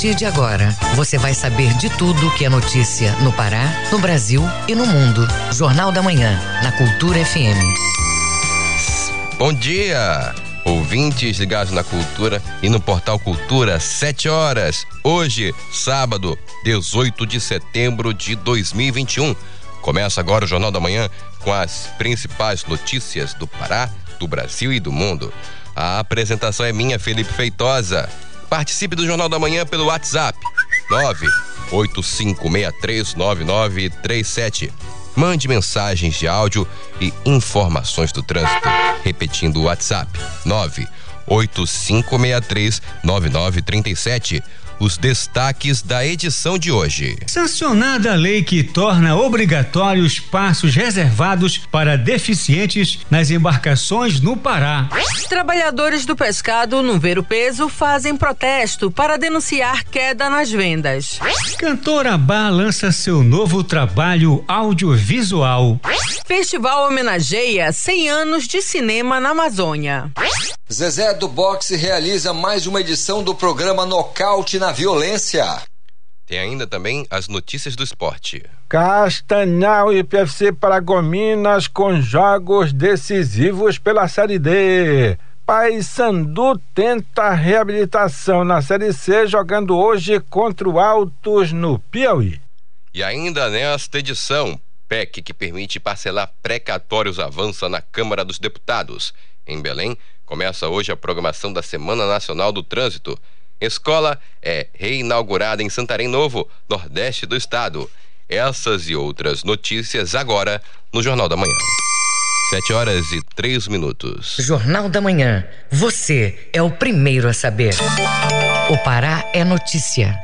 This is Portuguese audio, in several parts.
partir de agora, você vai saber de tudo que é notícia no Pará, no Brasil e no mundo. Jornal da Manhã, na Cultura FM. Bom dia! Ouvintes ligados na Cultura e no Portal Cultura, 7 horas. Hoje, sábado, 18 de setembro de 2021. Começa agora o Jornal da Manhã com as principais notícias do Pará, do Brasil e do mundo. A apresentação é minha, Felipe Feitosa. Participe do Jornal da Manhã pelo WhatsApp 985639937. Mande mensagens de áudio e informações do trânsito. Repetindo o WhatsApp 985639937 os destaques da edição de hoje. Sancionada a lei que torna obrigatórios espaços reservados para deficientes nas embarcações no Pará. Trabalhadores do pescado no Ver o Peso fazem protesto para denunciar queda nas vendas. Cantora Bá lança seu novo trabalho audiovisual. Festival homenageia 100 anos de cinema na Amazônia. Zezé do Boxe realiza mais uma edição do programa Nocaute na Violência. Tem ainda também as notícias do esporte. Castanhal e PFC Paragominas com jogos decisivos pela Série D. Paysandu tenta reabilitação na Série C jogando hoje contra o Altos no Piauí. E ainda nesta edição, PEC que permite parcelar precatórios avança na Câmara dos Deputados. Em Belém, começa hoje a programação da Semana Nacional do Trânsito. Escola é reinaugurada em Santarém Novo, nordeste do estado. Essas e outras notícias agora no Jornal da Manhã. Sete horas e três minutos. Jornal da Manhã. Você é o primeiro a saber. O Pará é notícia.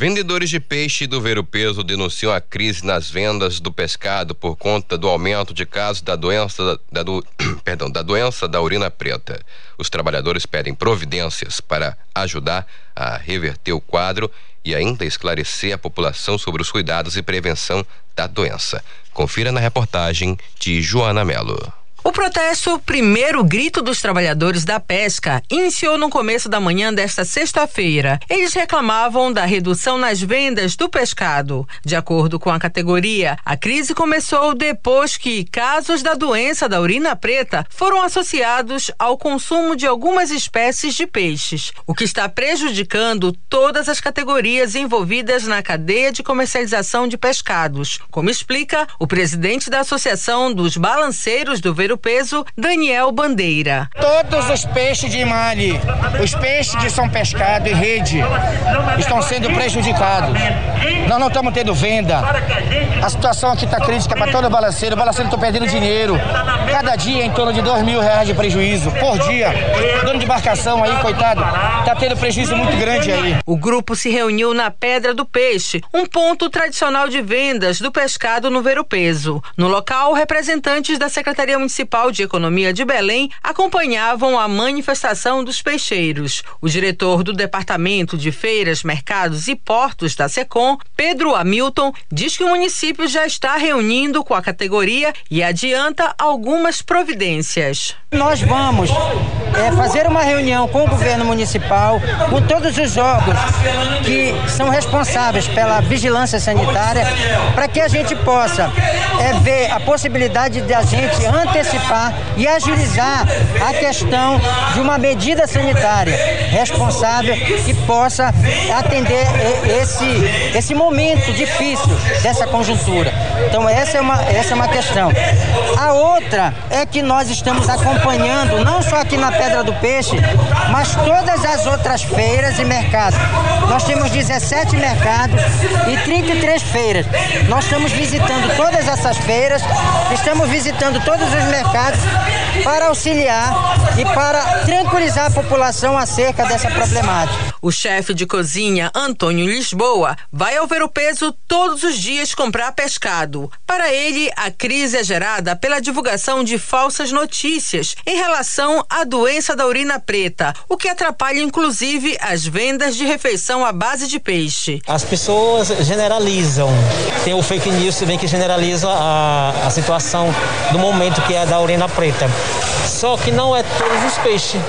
Vendedores de peixe do Ver o Peso denunciam a crise nas vendas do pescado por conta do aumento de casos da doença da, do, perdão, da doença da urina preta. Os trabalhadores pedem providências para ajudar a reverter o quadro e ainda esclarecer a população sobre os cuidados e prevenção da doença. Confira na reportagem de Joana Melo. O protesto Primeiro Grito dos Trabalhadores da Pesca iniciou no começo da manhã desta sexta-feira. Eles reclamavam da redução nas vendas do pescado. De acordo com a categoria, a crise começou depois que casos da doença da urina preta foram associados ao consumo de algumas espécies de peixes, o que está prejudicando todas as categorias envolvidas na cadeia de comercialização de pescados, como explica o presidente da Associação dos Balanceiros do Ver o peso, Daniel Bandeira. Todos os peixes de malhe, os peixes que são pescados em rede, estão sendo prejudicados. Nós não estamos tendo venda. A situação aqui está crítica para todo o balanceiro. O balanceiro está perdendo dinheiro. Cada dia em torno de dois mil reais de prejuízo por dia. Dono de embarcação aí, coitado, está tendo prejuízo muito grande aí. O grupo se reuniu na Pedra do Peixe, um ponto tradicional de vendas do pescado no Ver o Peso. No local, representantes da Secretaria Municipal Municipal de Economia de Belém acompanhavam a manifestação dos peixeiros. O diretor do Departamento de Feiras, Mercados e Portos da SECOM, Pedro Hamilton, diz que o município já está reunindo com a categoria e adianta algumas providências. Nós vamos é, fazer uma reunião com o governo municipal, com todos os órgãos que são responsáveis pela vigilância sanitária, para que a gente possa é, ver a possibilidade de a gente antecipar e agilizar a questão de uma medida sanitária responsável que possa atender esse, esse momento difícil dessa conjuntura. Então essa é, uma, essa é uma questão. A outra é que nós estamos acompanhando, não só aqui na Pedra do Peixe, mas todas as outras feiras e mercados. Nós temos 17 mercados e 33 feiras. Nós estamos visitando todas essas feiras, estamos visitando todos os mercados para auxiliar e para tranquilizar a população acerca dessa problemática. O chefe de cozinha, Antônio Lisboa, vai ao ver o peso todos os dias comprar pescado. Para ele, a crise é gerada pela divulgação de falsas notícias em relação à doença da urina preta, o que atrapalha inclusive as vendas de refeição à base de peixe. As pessoas generalizam. Tem o fake news também que generaliza a, a situação do momento que é da urina preta. Só que não é todos os peixes.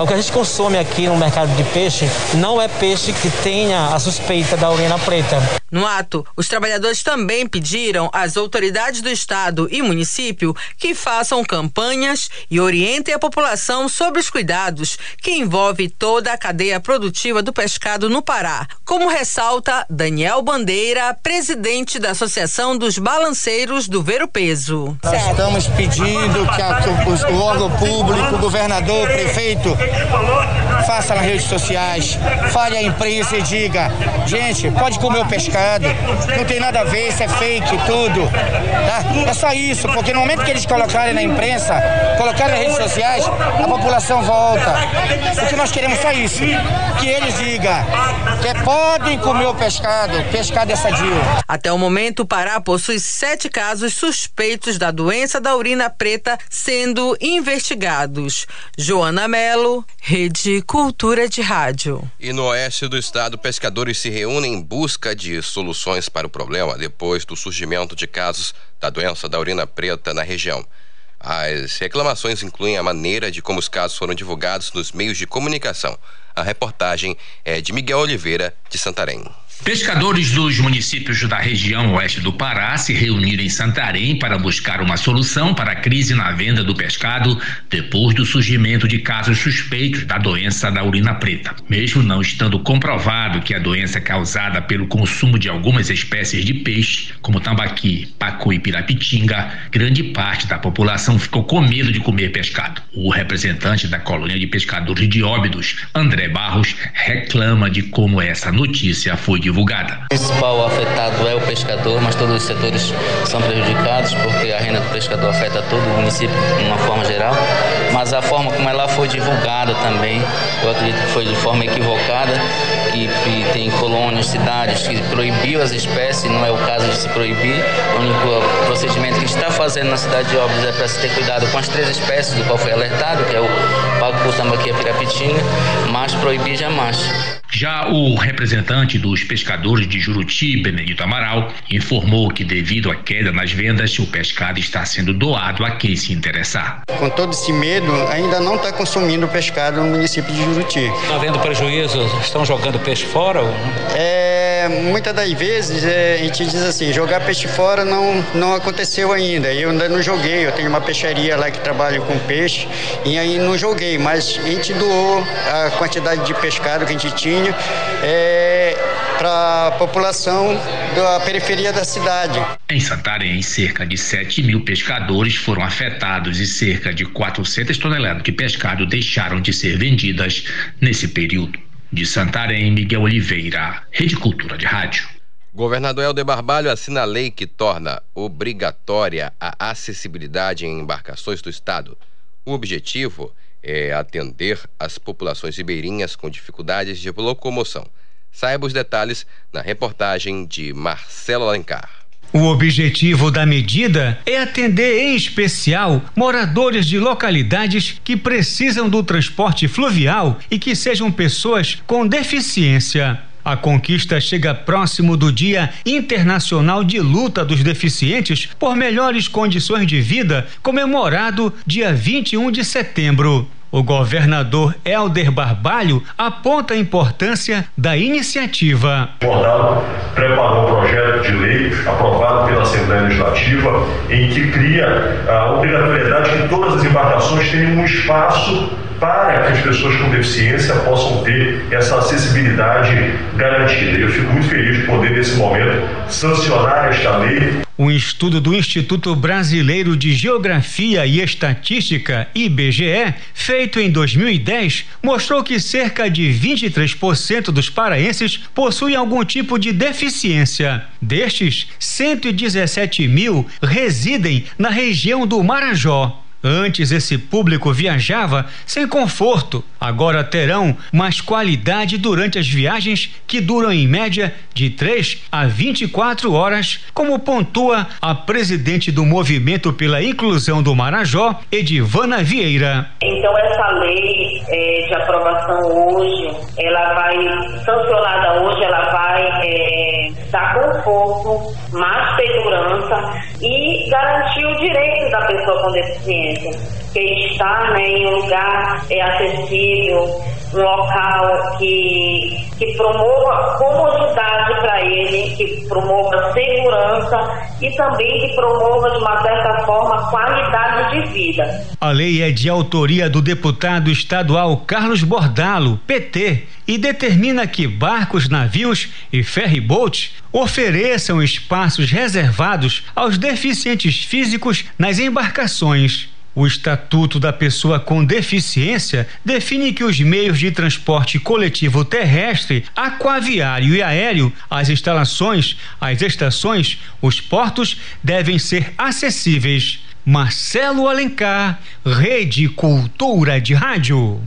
O que a gente consome aqui no mercado de peixe não é peixe que tenha a suspeita da urina preta. No ato, os trabalhadores também pediram às autoridades do estado e município que façam campanhas e orientem a população sobre os cuidados que envolve toda a cadeia produtiva do pescado no Pará, como ressalta Daniel Bandeira, presidente da Associação dos Balanceiros do Ver o Peso. Nós estamos pedindo que, a, que o, órgão público, governador, prefeito, faça nas redes sociais, fale à imprensa e diga, gente, pode comer o pescado, não tem nada a ver, isso é fake, tudo, tá? É só isso, porque no momento que eles colocarem na imprensa, colocarem nas redes sociais, a população volta. O que nós queremos é só isso, que eles digam que podem comer o pescado, pescado é sadio. Até o momento, o Pará possui sete casos suspeitos da doença da urina preta sendo investigados. Joana Melo, Rede Cultura de Rádio. E no oeste do estado, pescadores se reúnem em busca de soluções para o problema depois do surgimento de casos da doença da urina preta na região. As reclamações incluem a maneira de como os casos foram divulgados nos meios de comunicação. A reportagem é de Miguel Oliveira, de Santarém. Pescadores dos municípios da região oeste do Pará se reuniram em Santarém para buscar uma solução para a crise na venda do pescado depois do surgimento de casos suspeitos da doença da urina preta. Mesmo não estando comprovado que a doença é causada pelo consumo de algumas espécies de peixe, como tambaqui, pacu e pirapitinga, grande parte da população ficou com medo de comer pescado. O representante da colônia de pescadores de Óbidos, André Barros, reclama de como essa notícia foi divulgada. O principal afetado é o pescador, mas todos os setores são prejudicados porque a renda do pescador afeta todo o município de uma forma geral. Mas a forma como ela foi divulgada também, eu acredito que foi de forma equivocada e, tem colônias, cidades que proibiu as espécies, não é o caso de se proibir. O único procedimento que está fazendo na cidade de Óbidos é para se ter cuidado com as três espécies do qual foi alertado, que é o pacu, tambaqui e a pirapitinga, mas proibir jamais. Já o representante dos pescadores de Juruti, Benedito Amaral, informou que devido à queda nas vendas, o pescado está sendo doado a quem se interessar. Com todo esse medo, ainda não está consumindo pescado no município de Juruti. Está havendo prejuízo? Estão jogando peixe fora? É, muitas das vezes é, a gente diz assim, jogar peixe fora não, não aconteceu ainda. Eu ainda não joguei, eu tenho uma peixaria lá que trabalha com peixe e aí não joguei, mas a gente doou a quantidade de pescado que a gente tinha é, para a população da periferia da cidade. Em Santarém, cerca de 7 mil pescadores foram afetados e cerca de 400 toneladas de pescado deixaram de ser vendidas nesse período. De Santarém, Miguel Oliveira, Rede Cultura de Rádio. Governador Helder Barbalho assina a lei que torna obrigatória a acessibilidade em embarcações do Estado. O objetivo é atender as populações ribeirinhas com dificuldades de locomoção. Saiba os detalhes na reportagem de Marcelo Alencar. O objetivo da medida é atender em especial moradores de localidades que precisam do transporte fluvial e que sejam pessoas com deficiência. A conquista chega próximo do Dia Internacional de Luta dos Deficientes por Melhores Condições de Vida, comemorado dia 21 de setembro. O governador Helder Barbalho aponta a importância da iniciativa. O Bordado preparou um projeto de lei aprovado pela Assembleia Legislativa em que cria a obrigatoriedade que todas as embarcações tenham um espaço para que as pessoas com deficiência possam ter essa acessibilidade garantida. Eu fico muito feliz de poder, nesse momento, sancionar esta lei. Um estudo do Instituto Brasileiro de Geografia e Estatística, IBGE, feito em 2010, mostrou que cerca de 23% dos paraenses possuem algum tipo de deficiência. Destes, 117 mil residem na região do Marajó. Antes esse público viajava sem conforto, agora terão mais qualidade durante as viagens que duram em média de 3 a 24 horas, como pontua a presidente do Movimento pela Inclusão do Marajó, Edivana Vieira. Então essa lei é, de aprovação hoje, ela vai sancionada hoje, ela vai é, dar conforto, mais segurança e garantir o direito da pessoa com deficiência. Que está né, em um lugar é, acessível, um local que, que promova comodidade para ele, que promova segurança e também que promova, de uma certa forma, qualidade de vida. A lei é de autoria do deputado estadual Carlos Bordalo, PT, e determina que barcos, navios e ferryboats ofereçam espaços reservados aos deficientes físicos nas embarcações. O Estatuto da Pessoa com Deficiência define que os meios de transporte coletivo terrestre, aquaviário e aéreo, as instalações, as estações, os portos devem ser acessíveis. Marcelo Alencar, Rede Cultura de Rádio.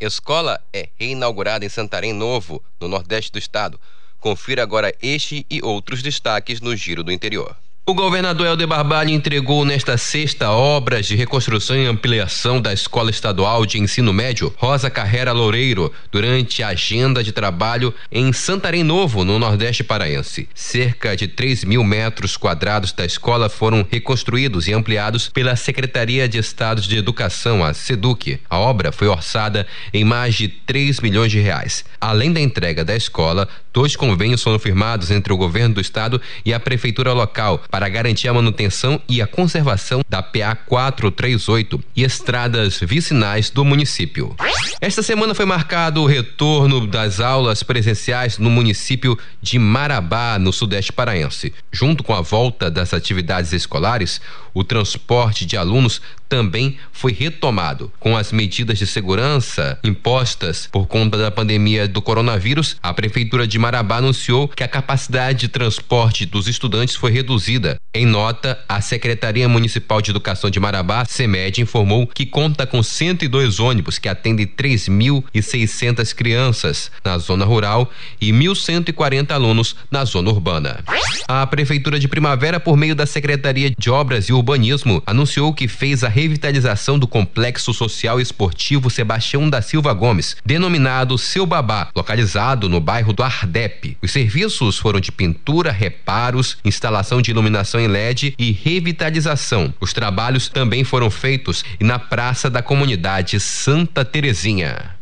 Escola é reinaugurada em Santarém Novo, no Nordeste do Estado. Confira agora este e outros destaques no Giro do Interior. O governador Helder Barbalho entregou nesta sexta obras de reconstrução e ampliação da Escola Estadual de Ensino Médio Rosa Carrera Loureiro durante a agenda de trabalho em Santarém Novo, no Nordeste Paraense. Cerca de 3 mil metros quadrados da escola foram reconstruídos e ampliados pela Secretaria de Estado de Educação, a SEDUC. A obra foi orçada em mais de 3 milhões de reais. Além da entrega da escola, dois convênios foram firmados entre o governo do estado e a prefeitura local para garantir a manutenção e a conservação da PA 438 e estradas vicinais do município. Esta semana foi marcado o retorno das aulas presenciais no município de Marabá, no sudeste paraense. Junto com a volta das atividades escolares, o transporte de alunos também foi retomado. Com as medidas de segurança impostas por conta da pandemia do coronavírus, a Prefeitura de Marabá anunciou que a capacidade de transporte dos estudantes foi reduzida. Em nota, a Secretaria Municipal de Educação de Marabá, SEMED, informou que conta com 102 ônibus que atendem 3.600 crianças na zona rural e 1.140 alunos na zona urbana. A Prefeitura de Primavera, por meio da Secretaria de Obras e Urbanismo, anunciou que fez a revitalização do Complexo Social e Esportivo Sebastião da Silva Gomes, denominado Seu Babá, localizado no bairro do Ardep. Os serviços foram de pintura, reparos, instalação de iluminação em LED e revitalização. Os trabalhos também foram feitos na Praça da Comunidade Santa Terezinha.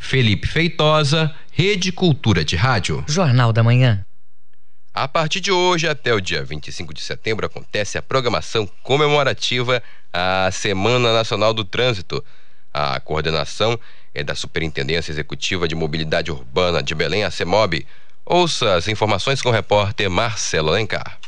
Felipe Feitosa, Rede Cultura de Rádio. Jornal da Manhã. A partir de hoje até o dia 25 de setembro acontece a programação comemorativa à Semana Nacional do Trânsito. A coordenação é da Superintendência Executiva de Mobilidade Urbana de Belém, a CEMOB. Ouça as informações com o repórter Marcelo Alencar.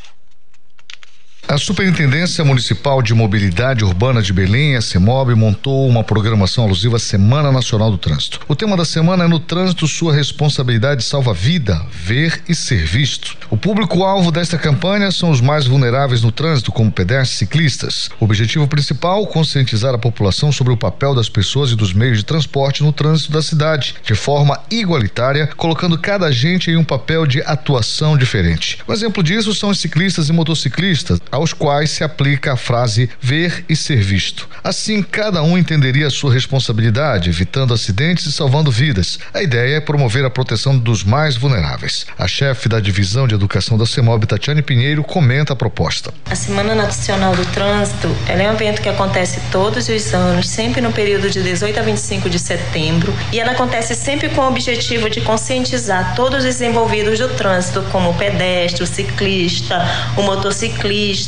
A Superintendência Municipal de Mobilidade Urbana de Belém, a CEMOB, montou uma programação alusiva à Semana Nacional do Trânsito. O tema da semana é No Trânsito, Sua Responsabilidade Salva Vida, Ver e Ser Visto. O público-alvo desta campanha são os mais vulneráveis no trânsito, como pedestres e ciclistas. O objetivo principal, conscientizar a população sobre o papel das pessoas e dos meios de transporte no trânsito da cidade, de forma igualitária, colocando cada agente em um papel de atuação diferente. Um exemplo disso são os ciclistas e motociclistas, aos quais se aplica a frase ver e ser visto. Assim, cada um entenderia a sua responsabilidade, evitando acidentes e salvando vidas. A ideia é promover a proteção dos mais vulneráveis. A chefe da divisão de educação da CEMOB, Tatiane Pinheiro, comenta a proposta. A Semana Nacional do Trânsito é um evento que acontece todos os anos, sempre no período de 18 a 25 de setembro, e ela acontece sempre com o objetivo de conscientizar todos os envolvidos do trânsito, como o pedestre, o ciclista, o motociclista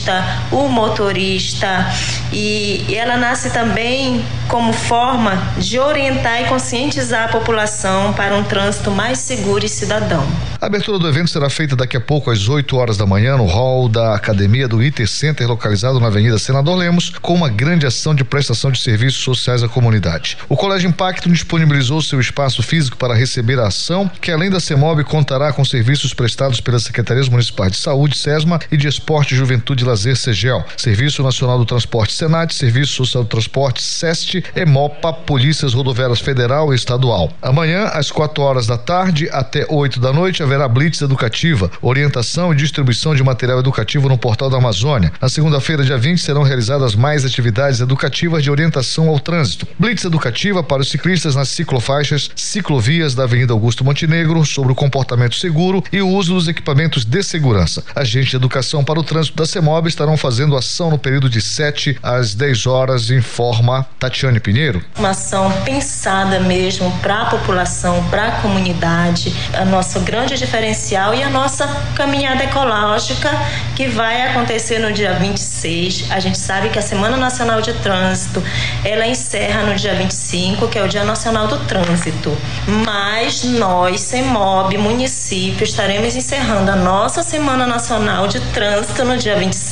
o motorista e, ela nasce também como forma de orientar e conscientizar a população para um trânsito mais seguro e cidadão. A abertura do evento será feita daqui a pouco às 8 horas da manhã no hall da Academia do IT Center, localizado na Avenida Senador Lemos, com uma grande ação de prestação de serviços sociais à comunidade. O Colégio Impacto disponibilizou seu espaço físico para receber a ação, que além da CEMOB contará com serviços prestados pelas Secretarias Municipais de Saúde, SESMA e de Esporte, Juventude e Lazer, SEGEL, Serviço Nacional do Transporte, Senat, Serviço Social do Transporte, SEST, EMOPA, Polícias Rodoviárias Federal e Estadual. Amanhã, às 4 horas da tarde até 8 da noite, haverá blitz educativa, orientação e distribuição de material educativo no Portal da Amazônia. Na segunda-feira, dia 20, serão realizadas mais atividades educativas de orientação ao trânsito. Blitz educativa para os ciclistas nas ciclofaixas, ciclovias da Avenida Augusto Montenegro sobre o comportamento seguro e o uso dos equipamentos de segurança. Agente de educação para o trânsito da CEMOB CEMOB estarão fazendo ação no período de 7 às 10 horas, informa Tatiane Pinheiro. Uma ação pensada mesmo para a população, para a comunidade, a nosso grande diferencial e a nossa caminhada ecológica que vai acontecer no dia 26. A gente sabe que a Semana Nacional de Trânsito, ela encerra no dia 25, que é o Dia Nacional do Trânsito. Mas nós, CEMOB, município, estaremos encerrando a nossa Semana Nacional de Trânsito no dia 26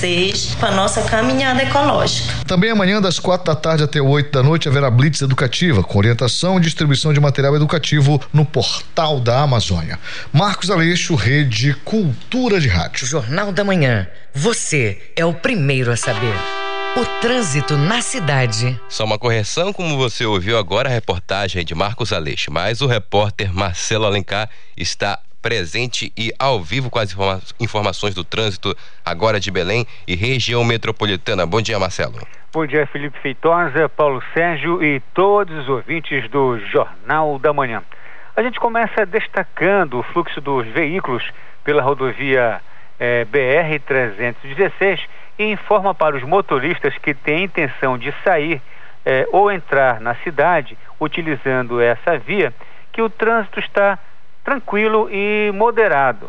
com a nossa caminhada ecológica. Também amanhã, das quatro da tarde até oito da noite, haverá blitz educativa, com orientação e distribuição de material educativo no portal da Amazônia. Marcos Aleixo, Rede Cultura de Rádio. Jornal da Manhã. Você é o primeiro a saber. O trânsito na cidade. Só uma correção, como você ouviu agora a reportagem de Marcos Aleixo, mas o repórter Marcelo Alencar está presente e ao vivo com as informa informações do trânsito agora de Belém e região metropolitana. Bom dia, Marcelo. Bom dia, Felipe Feitosa, Paulo Sérgio e todos os ouvintes do Jornal da Manhã. A gente começa destacando o fluxo dos veículos pela rodovia eh, BR-316 e informa para os motoristas que têm intenção de sair eh, ou entrar na cidade utilizando essa via que o trânsito está tranquilo e moderado.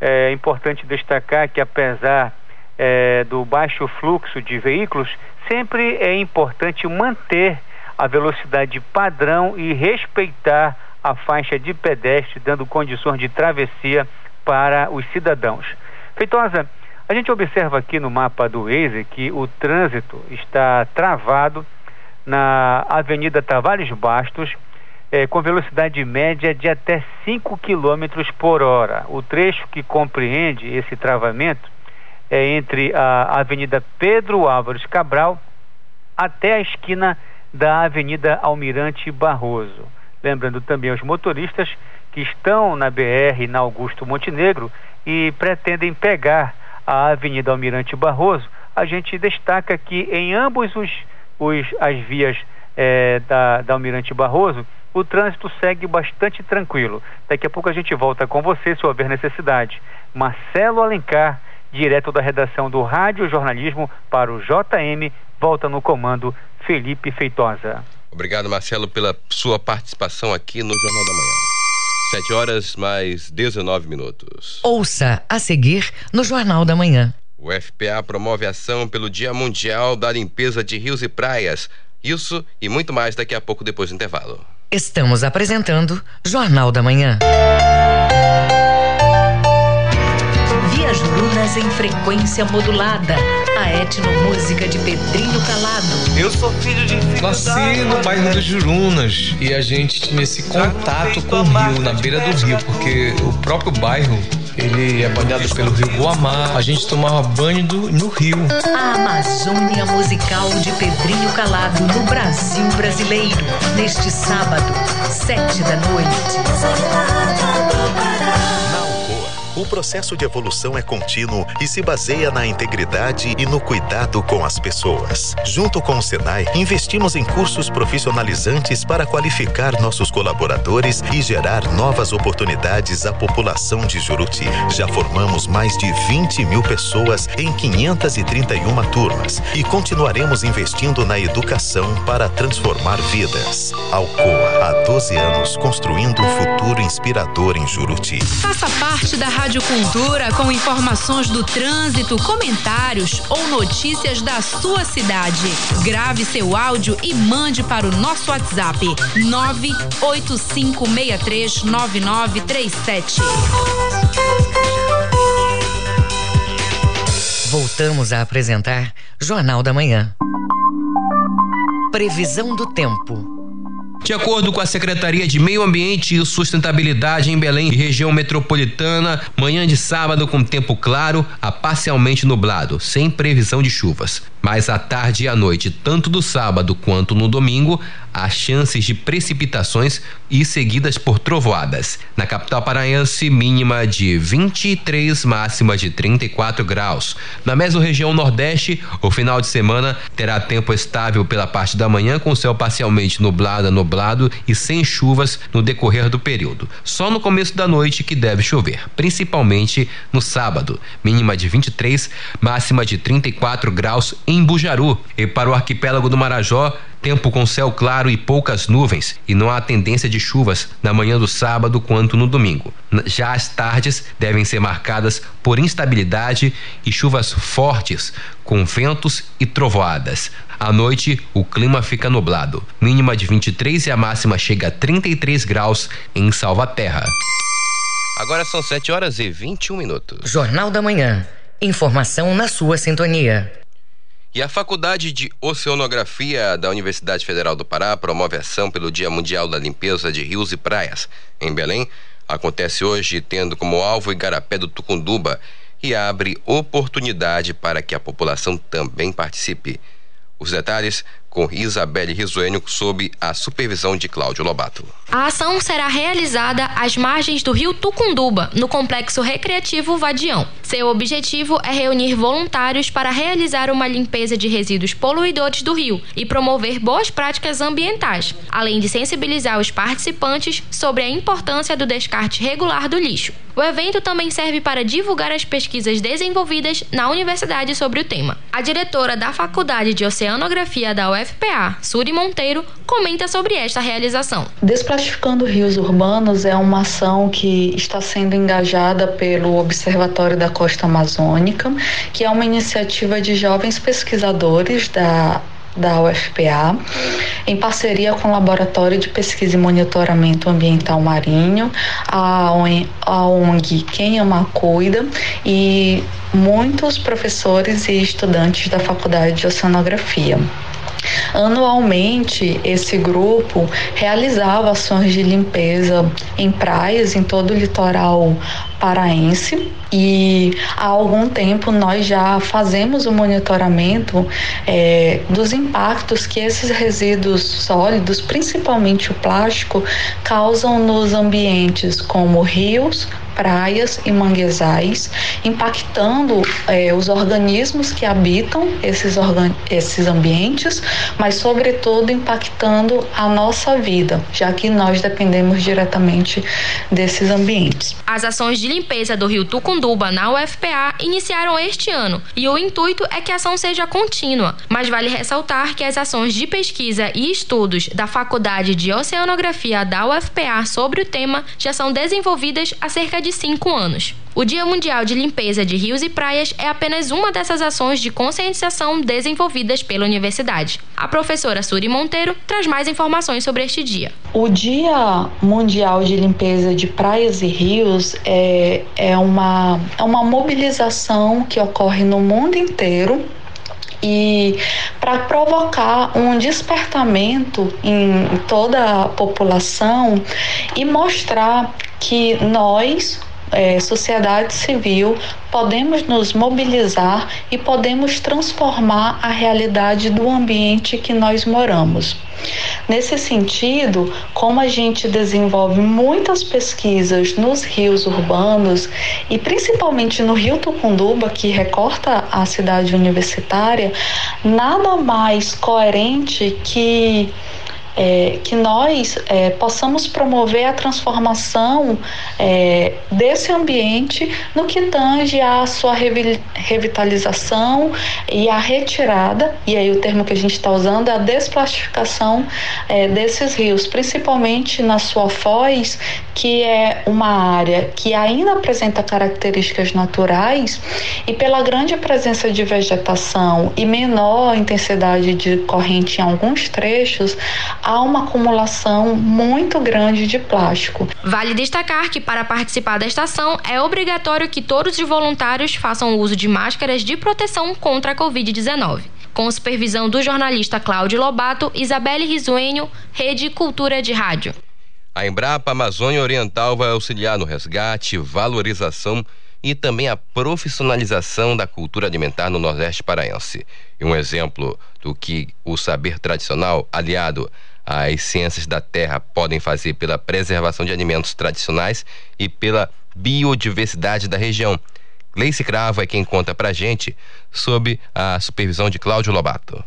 É importante destacar que, apesar é, do baixo fluxo de veículos, sempre é importante manter a velocidade padrão e respeitar a faixa de pedestre, dando condições de travessia para os cidadãos. Feitosa, a gente observa aqui no mapa do Waze que o trânsito está travado na Avenida Tavares Bastos, eh, com velocidade média de até 5 km por hora. O trecho que compreende esse travamento é entre a Avenida Pedro Álvares Cabral até a esquina da Avenida Almirante Barroso. Lembrando também aos motoristas que estão na BR na Augusto Montenegro e pretendem pegar a Avenida Almirante Barroso, a gente destaca que em ambos os, os as vias eh, da, da Almirante Barroso, o trânsito segue bastante tranquilo. Daqui a pouco a gente volta com você se houver necessidade. Marcelo Alencar, direto da redação do Rádio Jornalismo para o JM, volta no comando Felipe Feitosa. Obrigado, Marcelo, pela sua participação aqui no Jornal da Manhã. 7 horas mais 19 minutos. Ouça a seguir no Jornal da Manhã. O FPA promove ação pelo Dia Mundial da Limpeza de Rios e Praias. Isso e muito mais daqui a pouco depois do intervalo. Estamos apresentando Jornal da Manhã. Via Jurunas em frequência modulada. A etnomúsica de Pedrinho Calado. Eu sou filho de filho Nasci no bairro dos Jurunas e a gente tinha esse contato com o rio, na beira do rio, porque o próprio bairro ele é banhado pelo rio Guamá. A gente tomava banho do, no rio. A Amazônia Musical de Pedrinho Calado no Brasil brasileiro. Neste sábado, sete da noite. O processo de evolução é contínuo e se baseia na integridade e no cuidado com as pessoas. Junto com o Senai, investimos em cursos profissionalizantes para qualificar nossos colaboradores e gerar novas oportunidades à população de Juruti. Já formamos mais de 20 mil pessoas em 531 turmas e continuaremos investindo na educação para transformar vidas. Alcoa, há 12 anos, construindo um futuro inspirador em Juruti. Faça parte da Rádio Rádio Cultura com informações do trânsito, comentários ou notícias da sua cidade. Grave seu áudio e mande para o nosso WhatsApp 985639937. Voltamos a apresentar Jornal da Manhã. Previsão do tempo. De acordo com a Secretaria de Meio Ambiente e Sustentabilidade em Belém e região metropolitana, manhã de sábado com tempo claro a parcialmente nublado, sem previsão de chuvas. Mas à tarde e à noite, tanto do sábado quanto no domingo, há chances de precipitações e seguidas por trovoadas. Na capital paraense, mínima de 23, máxima de 34 graus. Na mesorregião nordeste, o final de semana terá tempo estável pela parte da manhã, com céu parcialmente nublado a nublado e sem chuvas no decorrer do período. Só no começo da noite que deve chover, principalmente no sábado. Mínima de 23, máxima de 34 graus em Bujaru. E para o arquipélago do Marajó, tempo com céu claro e poucas nuvens, e não há tendência de chuvas na manhã do sábado quanto no domingo. Já as tardes devem ser marcadas por instabilidade e chuvas fortes, com ventos e trovoadas. À noite, o clima fica nublado. Mínima de 23 e a máxima chega a 33 graus em Salvaterra. Agora são 7 horas e 21 minutos. Jornal da Manhã. Informação na sua sintonia. E a Faculdade de Oceanografia da Universidade Federal do Pará promove ação pelo Dia Mundial da Limpeza de Rios e Praias. Em Belém, acontece hoje tendo como alvo Igarapé do Tucunduba e abre oportunidade para que a população também participe. Os detalhes com Isabelle Risuênio sob a supervisão de Cláudio Lobato. A ação será realizada às margens do rio Tucunduba, no complexo recreativo Vadião. Seu objetivo é reunir voluntários para realizar uma limpeza de resíduos poluidores do rio e promover boas práticas ambientais, além de sensibilizar os participantes sobre a importância do descarte regular do lixo. O evento também serve para divulgar as pesquisas desenvolvidas na universidade sobre o tema. A diretora da Faculdade de Oceanografia da UFPA, Suri Monteiro, comenta sobre esta realização. Desplastificando rios urbanos é uma ação que está sendo engajada pelo Observatório da Costa Amazônica, que é uma iniciativa de jovens pesquisadores da da UFPA, em parceria com o Laboratório de Pesquisa e Monitoramento Ambiental Marinho, a ONG Quem Ama Cuida e muitos professores e estudantes da Faculdade de Oceanografia. Anualmente, esse grupo realizava ações de limpeza em praias em todo o litoral paraense e há algum tempo nós já fazemos o monitoramento é, dos impactos que esses resíduos sólidos, principalmente o plástico, causam nos ambientes como rios, praias e manguezais, impactando é, os organismos que habitam esses, esses ambientes, mas, sobretudo, impactando a nossa vida, já que nós dependemos diretamente desses ambientes. As ações de limpeza do rio Tucunduba na UFPA iniciaram este ano e o intuito é que a ação seja contínua, mas vale ressaltar que as ações de pesquisa e estudos da Faculdade de Oceanografia da UFPA sobre o tema já são desenvolvidas há cerca de de cinco anos. O Dia Mundial de Limpeza de Rios e Praias é apenas uma dessas ações de conscientização desenvolvidas pela universidade. A professora Suri Monteiro traz mais informações sobre este dia. O Dia Mundial de Limpeza de Praias e Rios é, é, uma, é uma mobilização que ocorre no mundo inteiro e para provocar um despertamento em toda a população e mostrar que nós, é, sociedade civil, podemos nos mobilizar e podemos transformar a realidade do ambiente que nós moramos. Nesse sentido, como a gente desenvolve muitas pesquisas nos rios urbanos e principalmente no Rio Tucunduba, que recorta a cidade universitária, nada mais coerente que é, que nós é, possamos promover a transformação é, desse ambiente no que tange a sua revitalização e a retirada, e aí o termo que a gente está usando é a desplastificação é, desses rios, principalmente na sua foz, que é uma área que ainda apresenta características naturais e pela grande presença de vegetação e menor intensidade de corrente em alguns trechos, há uma acumulação muito grande de plástico. Vale destacar que para participar desta ação é obrigatório que todos os voluntários façam uso de máscaras de proteção contra a Covid-19 com supervisão do jornalista Cláudio Lobato, Isabelle Risuênio, Rede Cultura de Rádio. A Embrapa Amazônia Oriental vai auxiliar no resgate, valorização e também a profissionalização da cultura alimentar no Nordeste paraense. E um exemplo do que o saber tradicional, aliado as ciências da terra podem fazer pela preservação de alimentos tradicionais e pela biodiversidade da região. Gleice Cravo é quem conta pra gente sobre a supervisão de Cláudio Lobato.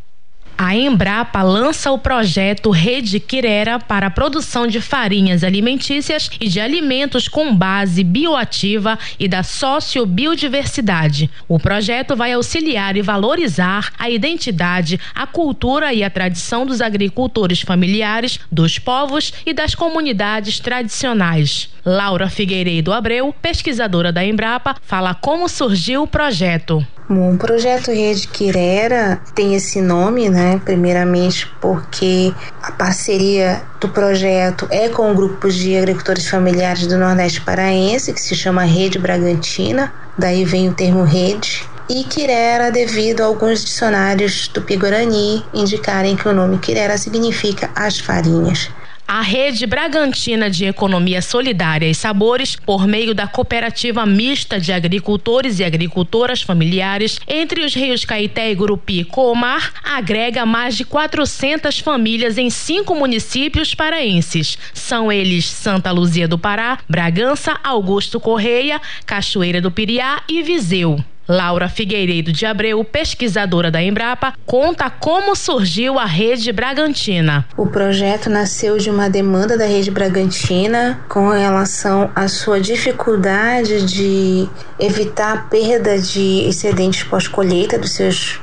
A Embrapa lança o projeto Rede Quirera para a produção de farinhas alimentícias e de alimentos com base bioativa e da sociobiodiversidade. O projeto vai auxiliar e valorizar a identidade, a cultura e a tradição dos agricultores familiares, dos povos e das comunidades tradicionais. Laura Figueiredo Abreu, pesquisadora da Embrapa, fala como surgiu o projeto. Bom, o projeto Rede Quirera tem esse nome, né? Primeiramente porque a parceria do projeto é com o grupo de agricultores familiares do Nordeste Paraense, que se chama Rede Bragantina, daí vem o termo rede. E Quirera, devido a alguns dicionários do Pigorani indicarem que o nome Quirera significa as farinhas. A rede Bragantina de Economia Solidária e Sabores, por meio da cooperativa mista de agricultores e agricultoras familiares entre os rios Caeté e Gurupi e Comar, agrega mais de 400 famílias em cinco municípios paraenses. São eles Santa Luzia do Pará, Bragança, Augusto Correia, Cachoeira do Piriá e Viseu. Laura Figueiredo de Abreu, pesquisadora da Embrapa, conta como surgiu a Rede Bragantina. O projeto nasceu de uma demanda da Rede Bragantina com relação à sua dificuldade de evitar a perda de excedentes pós-colheita da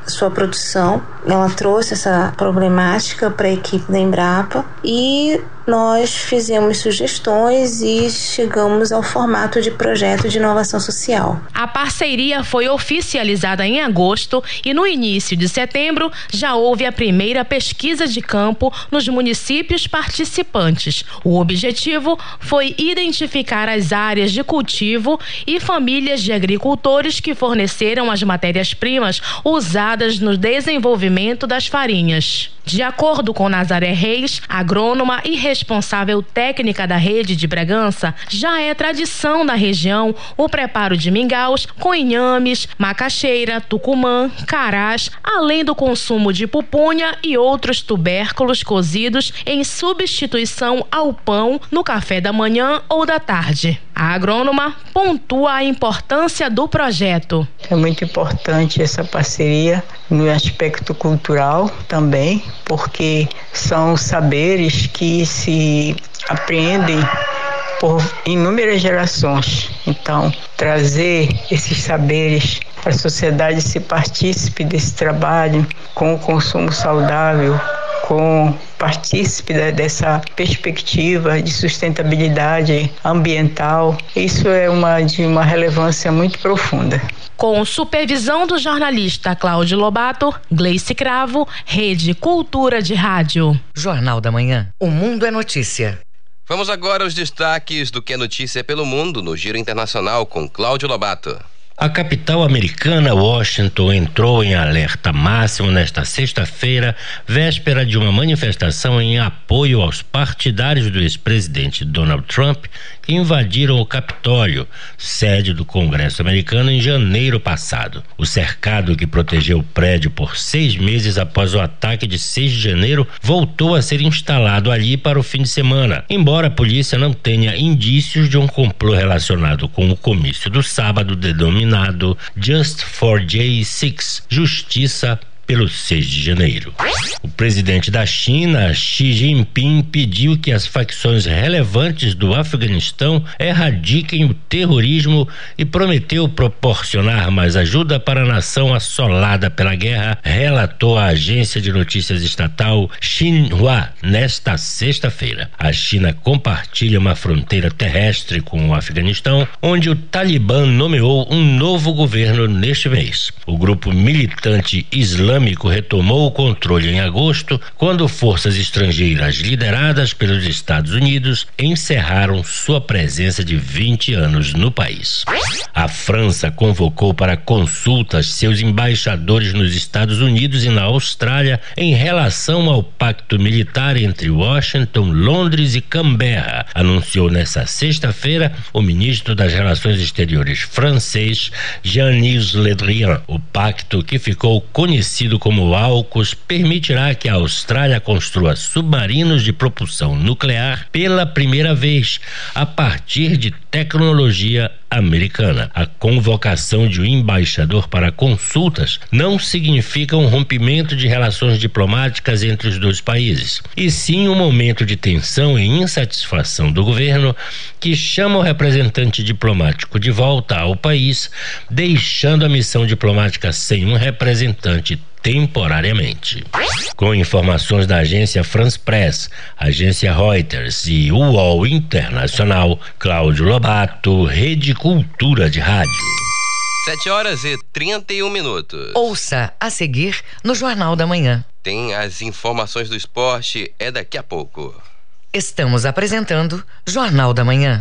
sua produção. Ela trouxe essa problemática para a equipe da Embrapa e nós fizemos sugestões e chegamos ao formato de projeto de inovação social. A parceria foi oficializada em agosto e no início de setembro já houve a primeira pesquisa de campo nos municípios participantes. O objetivo foi identificar as áreas de cultivo e famílias de agricultores que forneceram as matérias-primas usadas no desenvolvimento das farinhas. De acordo com Nazaré Reis, agrônoma e responsável técnica da rede de Bragança, já é tradição na região o preparo de mingaus com inhames, macaxeira, tucumã, carás, além do consumo de pupunha e outros tubérculos cozidos em substituição ao pão no café da manhã ou da tarde. A agrônoma pontua a importância do projeto. É muito importante essa parceria no aspecto cultural também, porque são saberes que se aprendem por inúmeras gerações. Então, trazer esses saberes para a sociedade se partícipe desse trabalho com o consumo saudável, com partícipe dessa perspectiva de sustentabilidade ambiental. Isso é uma de uma relevância muito profunda. Com supervisão do jornalista Cláudio Lobato, Gleice Cravo, Rede Cultura de Rádio. Jornal da Manhã. O Mundo é Notícia. Vamos agora aos destaques do que é notícia pelo mundo no Giro Internacional com Cláudio Lobato. A capital americana, Washington, entrou em alerta máximo nesta sexta-feira, véspera de uma manifestação em apoio aos partidários do ex-presidente Donald Trump invadiram o Capitólio, sede do Congresso americano, em janeiro passado. O cercado que protegeu o prédio por seis meses após o ataque de 6 de janeiro voltou a ser instalado ali para o fim de semana, embora a polícia não tenha indícios de um complô relacionado com o comício do sábado denominado Just for J6 Justiça pelo 6 de janeiro. O presidente da China, Xi Jinping, pediu que as facções relevantes do Afeganistão erradiquem o terrorismo e prometeu proporcionar mais ajuda para a nação assolada pela guerra, relatou a agência de notícias estatal Xinhua nesta sexta-feira. A China compartilha uma fronteira terrestre com o Afeganistão, onde o Talibã nomeou um novo governo neste mês. O grupo militante islâmico Islâmico retomou o controle em agosto, quando forças estrangeiras lideradas pelos Estados Unidos encerraram sua presença de 20 anos no país. A França convocou para consultas seus embaixadores nos Estados Unidos e na Austrália em relação ao pacto militar entre Washington, Londres e Canberra, anunciou nesta sexta-feira o ministro das Relações Exteriores francês Jean-Yves Le Drian. O pacto que ficou conhecido conhecido como AUKUS, permitirá que a Austrália construa submarinos de propulsão nuclear pela primeira vez, a partir de tecnologia americana. A convocação de um embaixador para consultas não significa um rompimento de relações diplomáticas entre os dois países, e sim um momento de tensão e insatisfação do governo que chama o representante diplomático de volta ao país, deixando a missão diplomática sem um representante temporariamente. Com informações da agência France Press, agência Reuters e UOL Internacional, Cláudio Lobato, Rede Cultura de Rádio. 7 horas e 31 minutos. Ouça a seguir no Jornal da Manhã. Tem as informações do esporte, é daqui a pouco. Estamos apresentando Jornal da Manhã.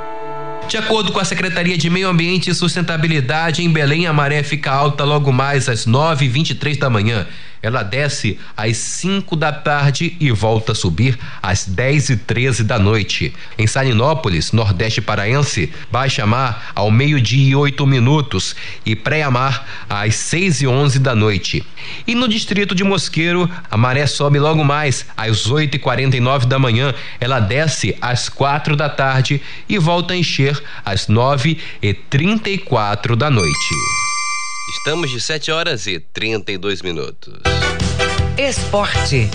De acordo com a Secretaria de Meio Ambiente e Sustentabilidade, em Belém a maré fica alta logo mais às 9h23 da manhã ela desce às 5 da tarde e volta a subir às 10 e 13 da noite. Em Salinópolis, Nordeste Paraense, baixa mar ao meio-dia e 8 minutos e pré-mar às 6 e 11 da noite. E no distrito de Mosqueiro, a maré sobe logo mais às 8 e 49 da manhã. Ela desce às 4 da tarde e volta a encher às 9 e 34 da noite. Estamos de 7 horas e 32 minutos. Esporte.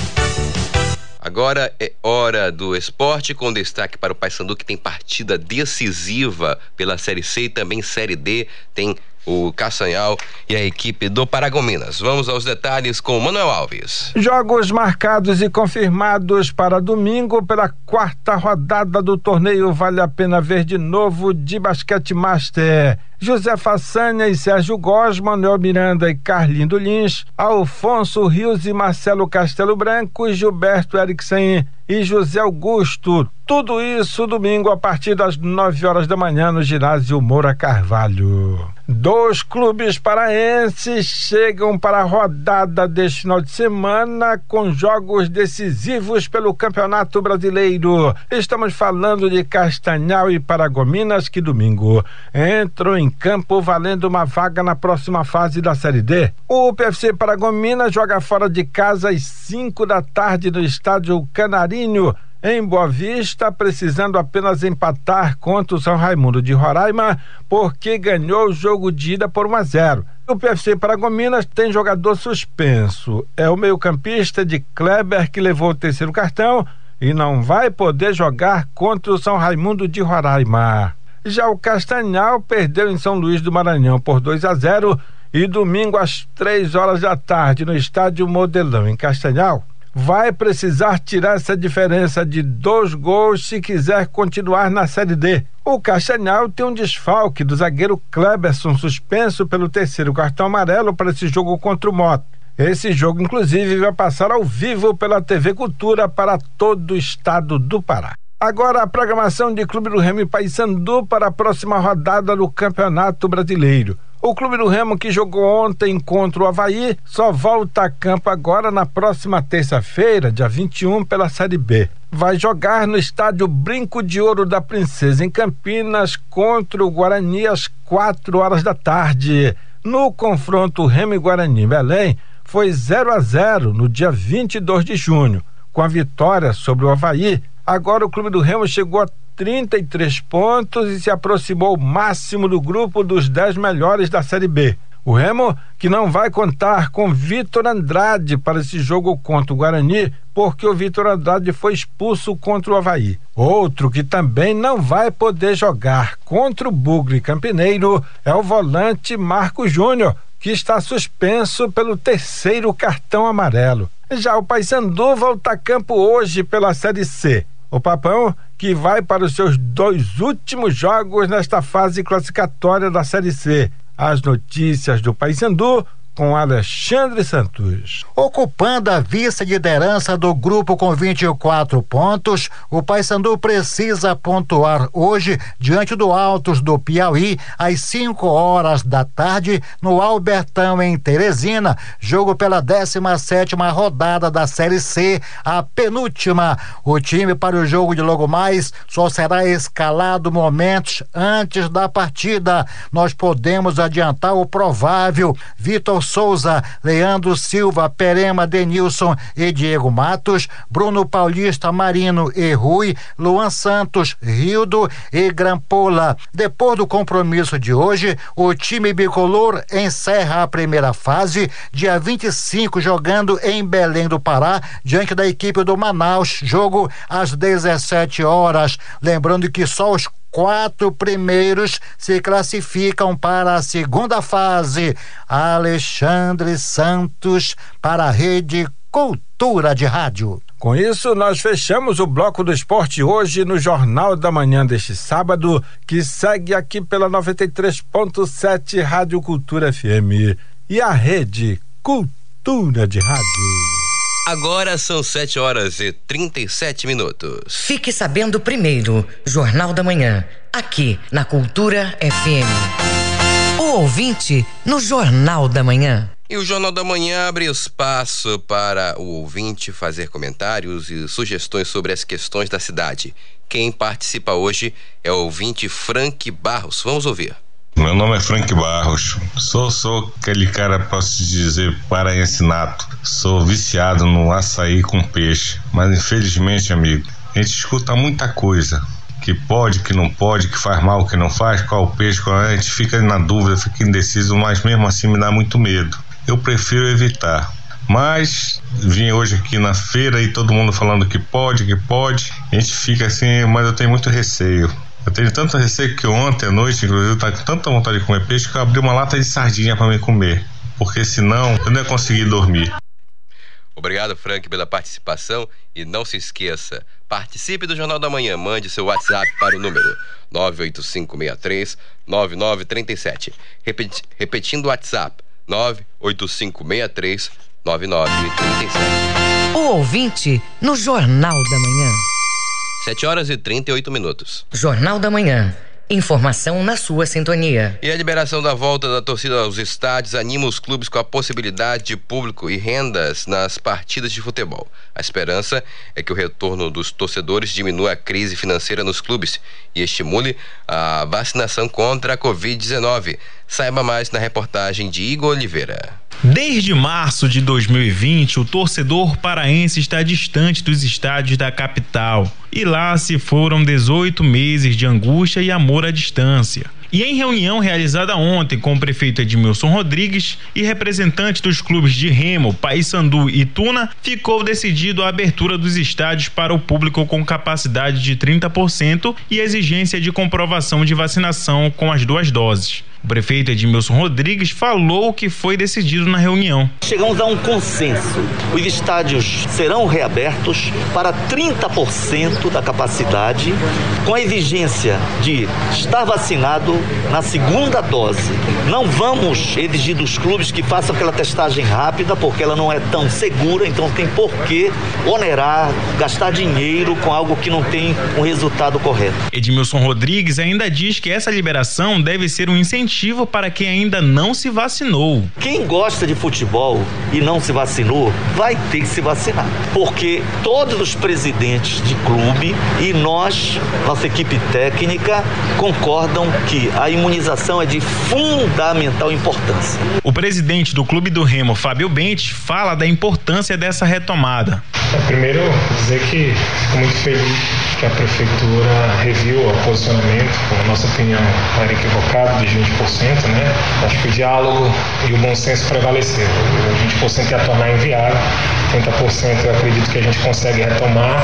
Agora é hora do esporte com destaque para o Paysandu que tem partida decisiva pela Série C e também Série D. Tem o Caçanhal e a equipe do Paragominas. Vamos aos detalhes com Manuel Alves. Jogos marcados e confirmados para domingo pela quarta rodada do torneio Vale a Pena Ver de Novo de Basquete Master. José Façanha e Sérgio Góes, Manuel Miranda e Carlindo Lins, Alfonso Rios e Marcelo Castelo Branco, Gilberto Eriksen e José Augusto. Tudo isso domingo a partir das 9 horas da manhã no ginásio Moura Carvalho. Dois clubes paraenses chegam para a rodada deste final de semana com jogos decisivos pelo Campeonato Brasileiro. Estamos falando de Castanhal e Paragominas que domingo entram em campo valendo uma vaga na próxima fase da Série D. O PFC Paragominas joga fora de casa às 5 da tarde no estádio Canarinho em Boa Vista, precisando apenas empatar contra o São Raimundo de Roraima, porque ganhou o jogo de ida por 1 a 0. O PFC Paragominas tem jogador suspenso. É o meio-campista de Kleber que levou o terceiro cartão e não vai poder jogar contra o São Raimundo de Roraima. Já o Castanhal perdeu em São Luís do Maranhão por 2 a 0 e domingo às três horas da tarde no estádio Modelão em Castanhal vai precisar tirar essa diferença de dois gols se quiser continuar na Série D. O Castanhal tem um desfalque do zagueiro Kleberson, suspenso pelo terceiro cartão amarelo para esse jogo contra o Moto. Esse jogo, inclusive, vai passar ao vivo pela TV Cultura para todo o estado do Pará. Agora a programação de Clube do Remo e Paysandu para a próxima rodada do Campeonato Brasileiro. O Clube do Remo, que jogou ontem contra o Havaí, só volta a campo agora na próxima terça-feira, dia 21, pela Série B. Vai jogar no estádio Brinco de Ouro da Princesa, em Campinas, contra o Guarani às 4 horas da tarde. No confronto Remo e Guarani Belém, foi 0 a 0 no dia 22 de junho. Com a vitória sobre o Havaí, agora o Clube do Remo chegou a 33 pontos e se aproximou máximo do grupo dos 10 melhores da Série B. O Remo, que não vai contar com Vitor Andrade para esse jogo contra o Guarani, porque o Vitor Andrade foi expulso contra o Havaí. Outro que também não vai poder jogar contra o Bugre Campineiro é o volante Marco Júnior, que está suspenso pelo terceiro cartão amarelo. Já o Paysandu volta a campo hoje pela Série C. O Papão, que vai para os seus dois últimos jogos nesta fase classificatória da Série C. As notícias do Paysandu com Alexandre Santos. Ocupando a vice-liderança do grupo com 24 pontos, o Paysandu precisa pontuar hoje diante do Altos do Piauí às 5 horas da tarde no Albertão em Teresina, jogo pela 17 rodada da Série C, a penúltima. O time para o jogo de logo mais só será escalado momentos antes da partida. Nós podemos adiantar o provável Vitor Souza, Leandro Silva, Perema, Denilson e Diego Matos, Bruno Paulista, Marino e Rui, Luan Santos, Rildo e Grampola. Depois do compromisso de hoje, o time bicolor encerra a primeira fase, dia 25, jogando em Belém do Pará, diante da equipe do Manaus, jogo às 17 horas. Lembrando que só os quatro primeiros se classificam para a segunda fase. Alexandre Santos para a Rede Cultura de Rádio. Com isso, nós fechamos o bloco do esporte hoje no Jornal da Manhã deste sábado, que segue aqui pela 93.7 Rádio Cultura FM e a Rede Cultura de Rádio. Agora são 7 horas e 37 minutos. Fique sabendo primeiro, Jornal da Manhã, aqui na Cultura FM. O ouvinte no Jornal da Manhã. E o Jornal da Manhã abre espaço para o ouvinte fazer comentários e sugestões sobre as questões da cidade. Quem participa hoje é o ouvinte Frank Barros. Vamos ouvir. Meu nome é Frank Barros. Sou, sou aquele cara, posso dizer, paraense nato. Sou viciado no açaí com peixe. Mas infelizmente, amigo, a gente escuta muita coisa. Que pode, que não pode, que faz mal, que não faz, qual peixe, qual é. A gente fica na dúvida, fica indeciso, mas mesmo assim me dá muito medo. Eu prefiro evitar. Mas vim hoje aqui na feira e todo mundo falando que pode, que pode. A gente fica assim, mas eu tenho muito receio. Eu tenho tanta receio que ontem à noite, inclusive, eu tava com tanta vontade de comer peixe que eu abri uma lata de sardinha para me comer. Porque senão eu não ia conseguir dormir. Obrigado, Frank, pela participação e não se esqueça, participe do Jornal da Manhã, mande seu WhatsApp para o número 98563 9937. Repeti repetindo o WhatsApp 98563 9937. O ouvinte no Jornal da Manhã. 7 horas e 38 minutos. Jornal da Manhã. Informação na sua sintonia. E a liberação da volta da torcida aos estádios anima os clubes com a possibilidade de público e rendas nas partidas de futebol. A esperança é que o retorno dos torcedores diminua a crise financeira nos clubes e estimule a vacinação contra a Covid-19. Saiba mais na reportagem de Igor Oliveira. Desde março de 2020, o torcedor paraense está distante dos estádios da capital. E lá se foram 18 meses de angústia e amor à distância. E em reunião realizada ontem com o prefeito Edmilson Rodrigues e representantes dos clubes de Remo, Paysandu e Tuna, ficou decidido a abertura dos estádios para o público com capacidade de 30% e exigência de comprovação de vacinação com as duas doses. O prefeito Edmilson Rodrigues falou o que foi decidido na reunião. Chegamos a um consenso. Os estádios serão reabertos para 30% da capacidade, com a exigência de estar vacinado na segunda dose. Não vamos exigir dos clubes que façam aquela testagem rápida, porque ela não é tão segura, então tem por que onerar, gastar dinheiro com algo que não tem um resultado correto. Edmilson Rodrigues ainda diz que essa liberação deve ser um incentivo para quem ainda não se vacinou. Quem gosta de futebol e não se vacinou, vai ter que se vacinar. Porque todos os presidentes de clube e nós, nossa equipe técnica, concordam que a imunização é de fundamental importância. O presidente do Clube do Remo, Fábio Bente, fala da importância dessa retomada. É, primeiro, dizer que fico muito feliz que a prefeitura reviu o posicionamento, na nossa opinião era equivocado, de 20%, né? Acho que o diálogo e o bom senso prevaleceram. O 20% ia tornar inviável, 30% eu acredito que a gente consegue retomar.